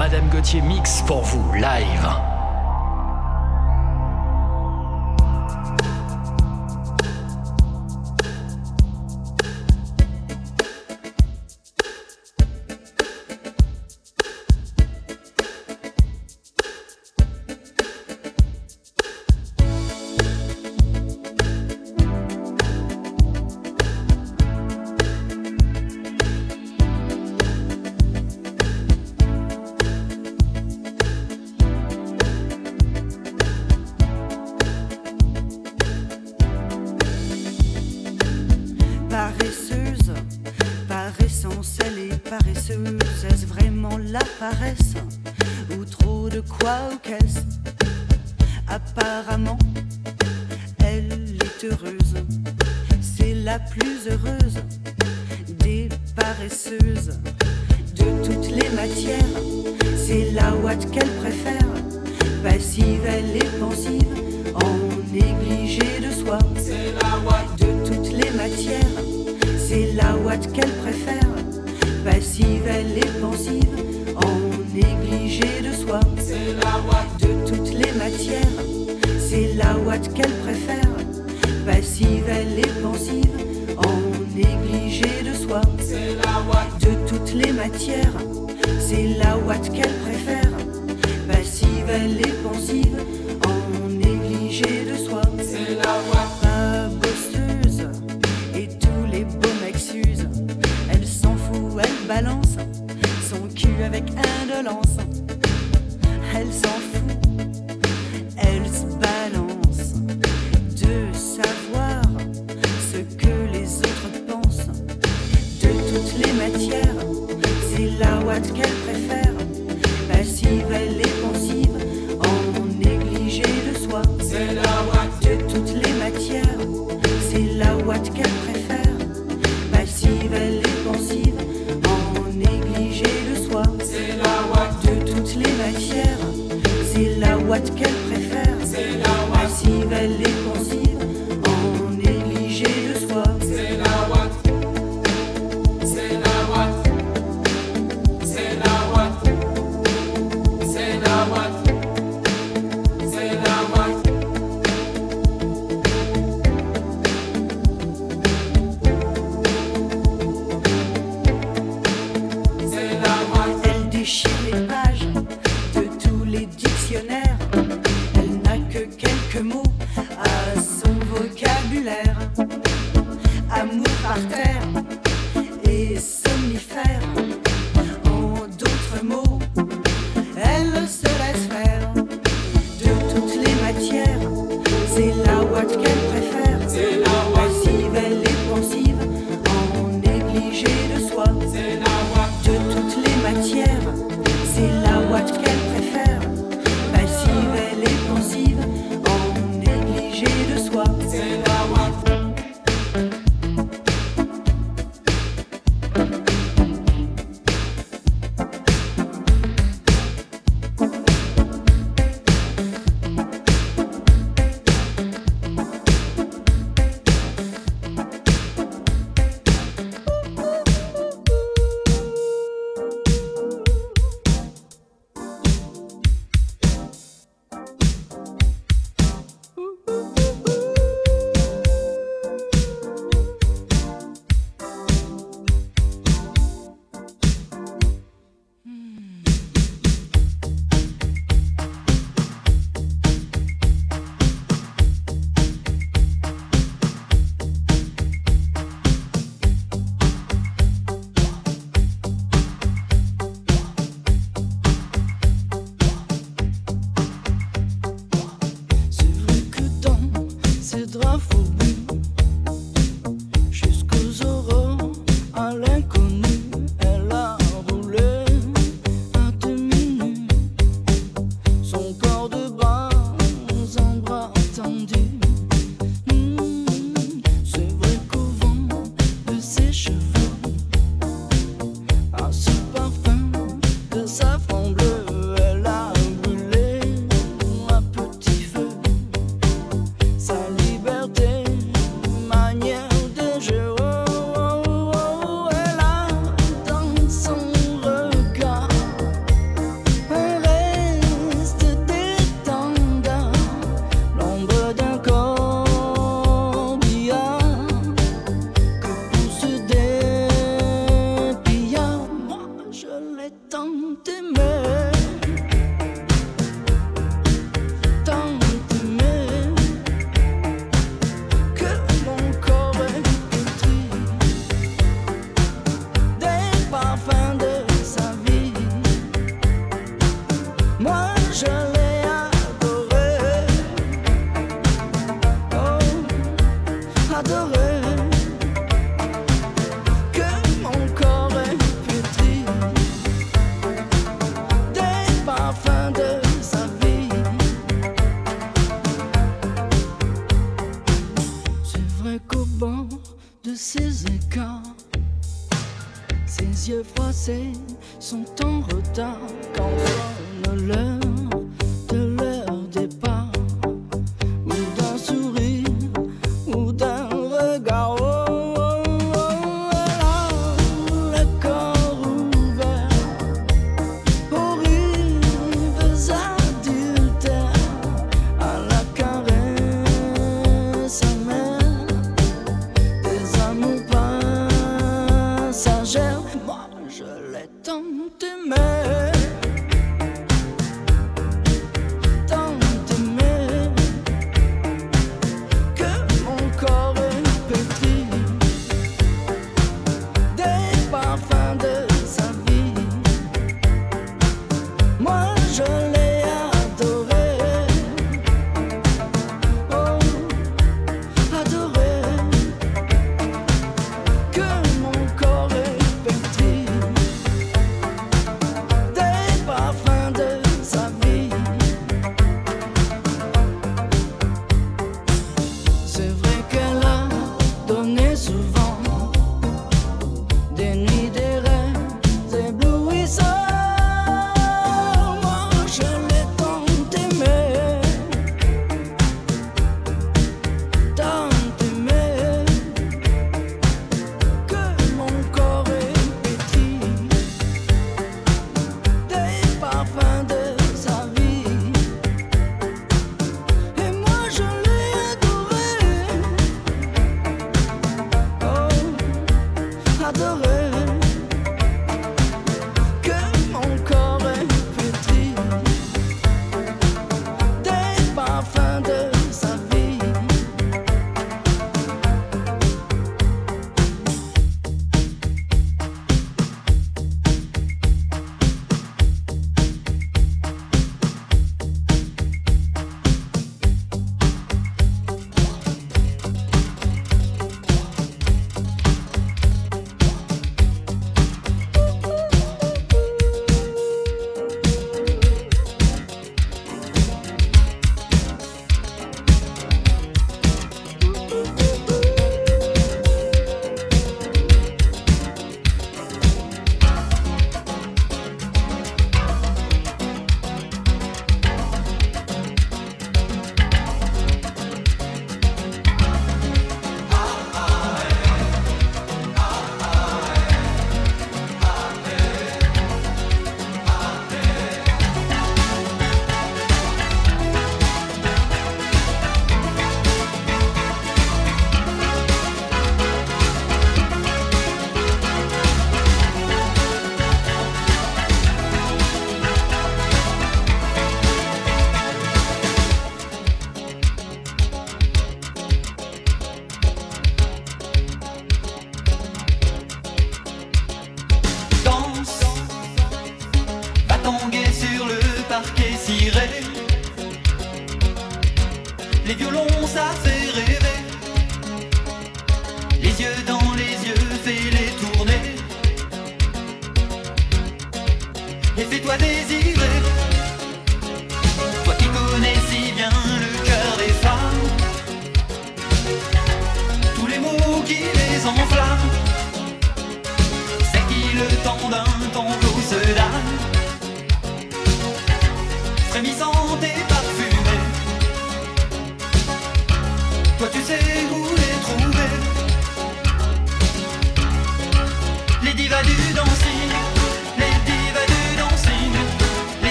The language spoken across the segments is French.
Madame Gauthier mix pour vous live.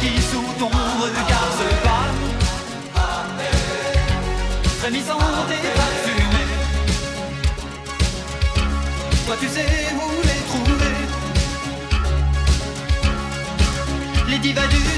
qui sous ton regard se pâme Frémissant et parfumé Toi tu sais où les trouver. Les divas du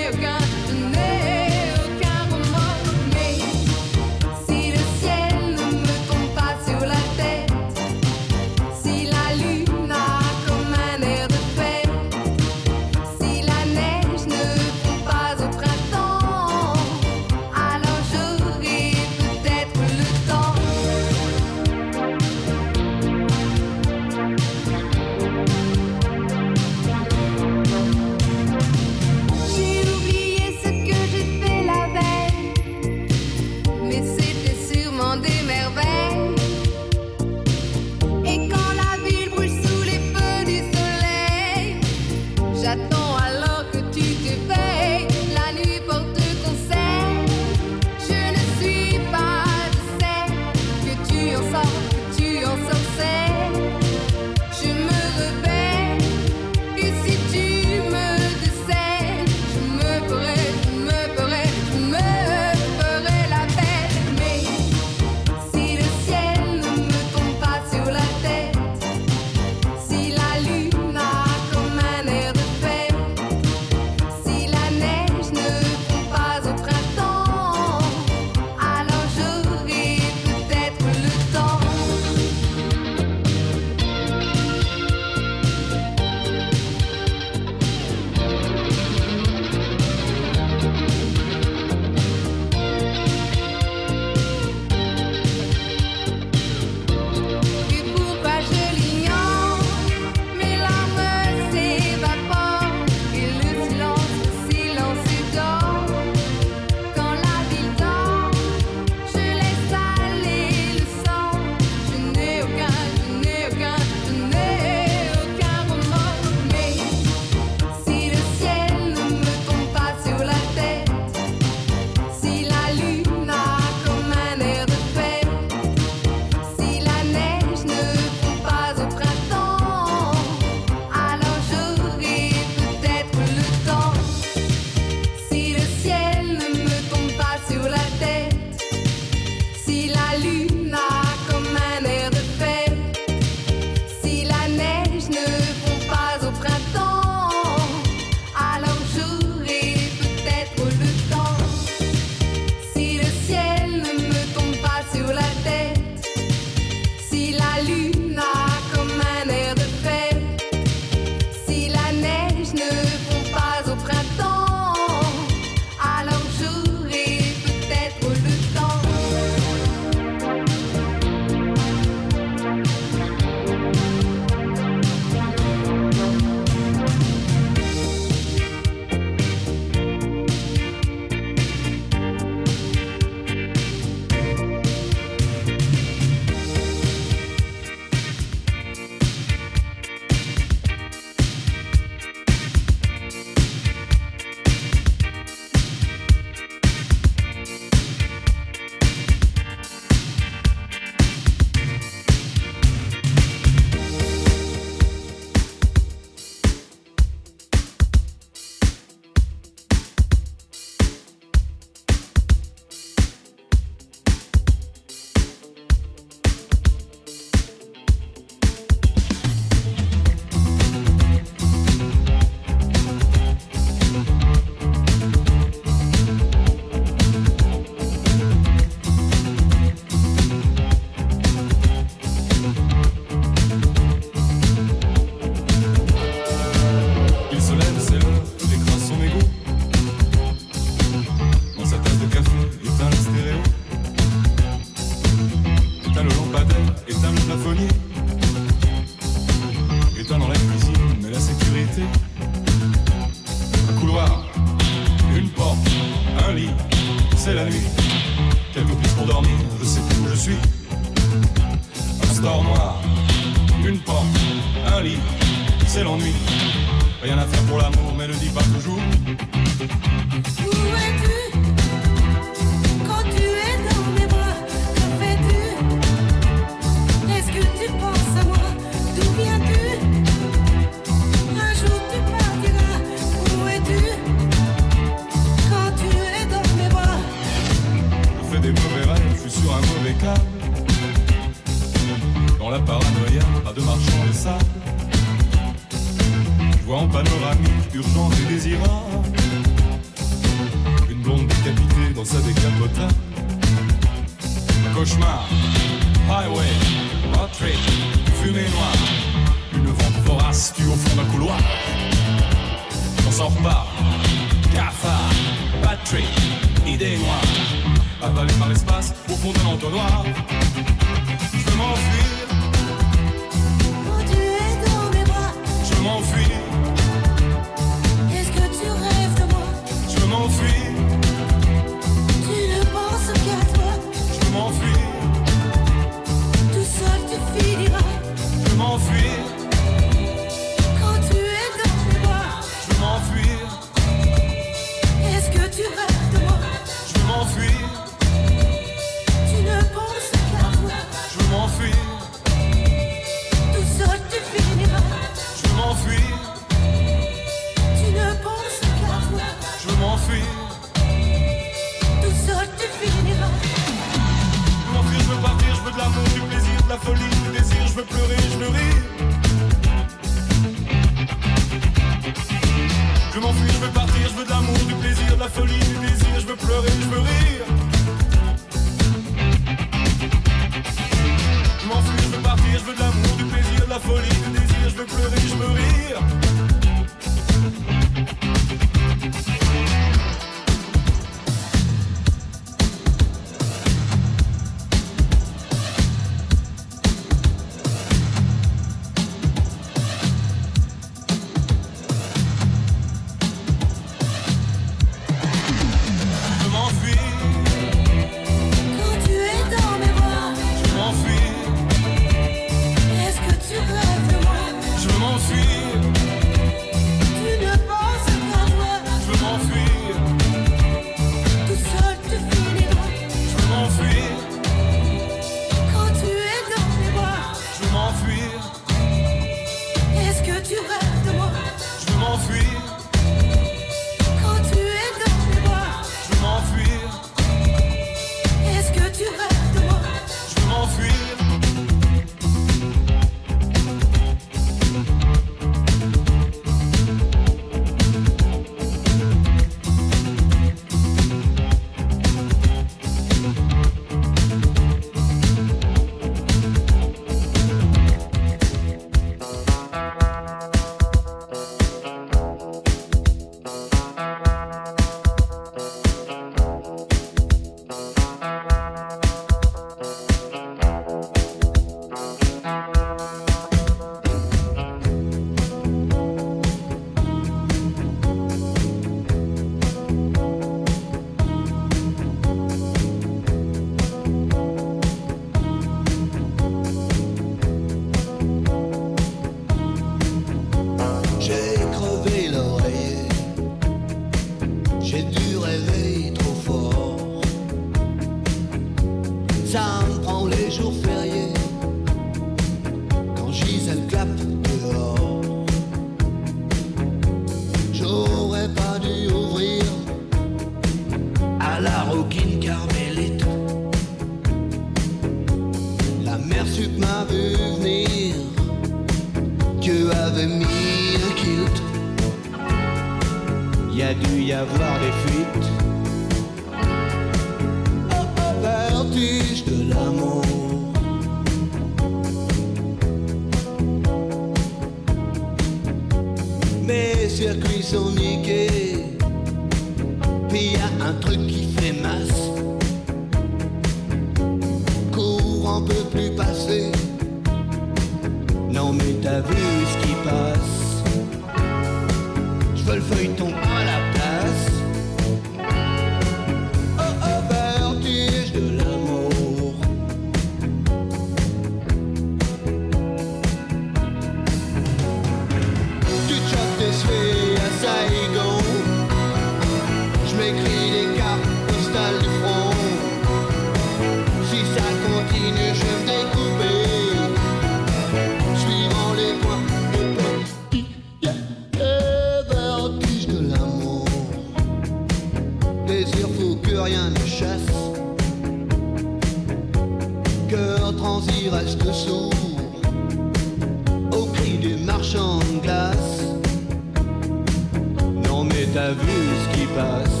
t'as vu ce qui passe.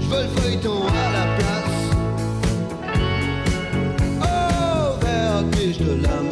Je veux le feuilleton à la place. Oh, vertige de l'âme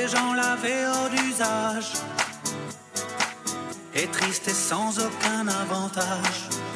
les gens l'avaient hors d'usage, et triste et sans aucun avantage.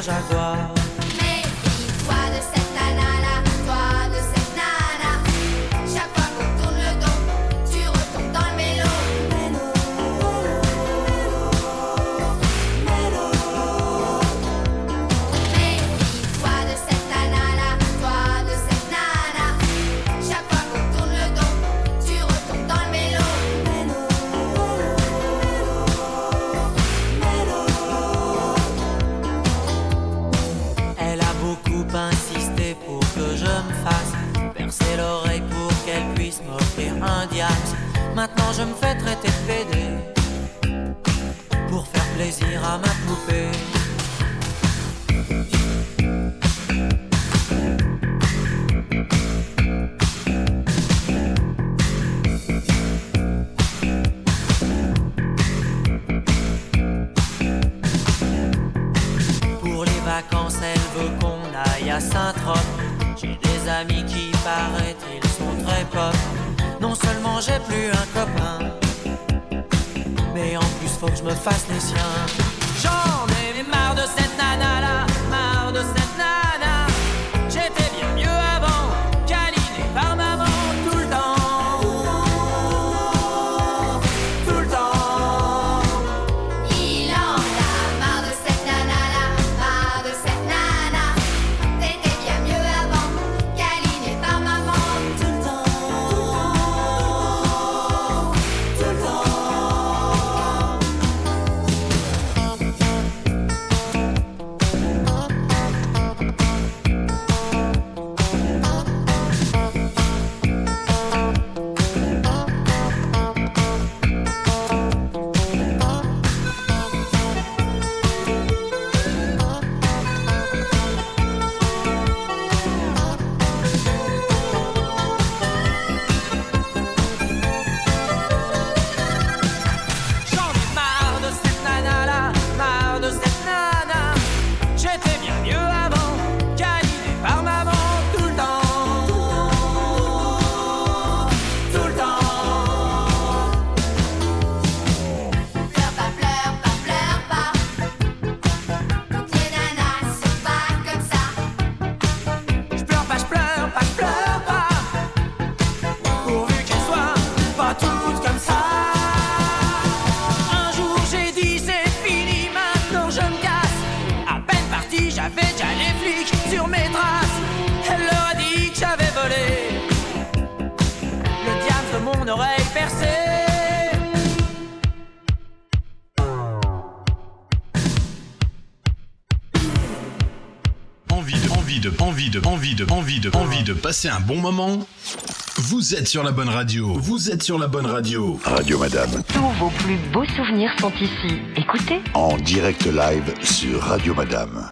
jaguar. paraît-il, sont très potes. Non seulement j'ai plus un copain, mais en plus faut que je me fasse les siens. J'en ai marre de cette nana là, marre de cette de passer un bon moment, vous êtes sur la bonne radio. Vous êtes sur la bonne radio. Radio Madame. Tous vos plus beaux souvenirs sont ici. Écoutez. En direct live sur Radio Madame.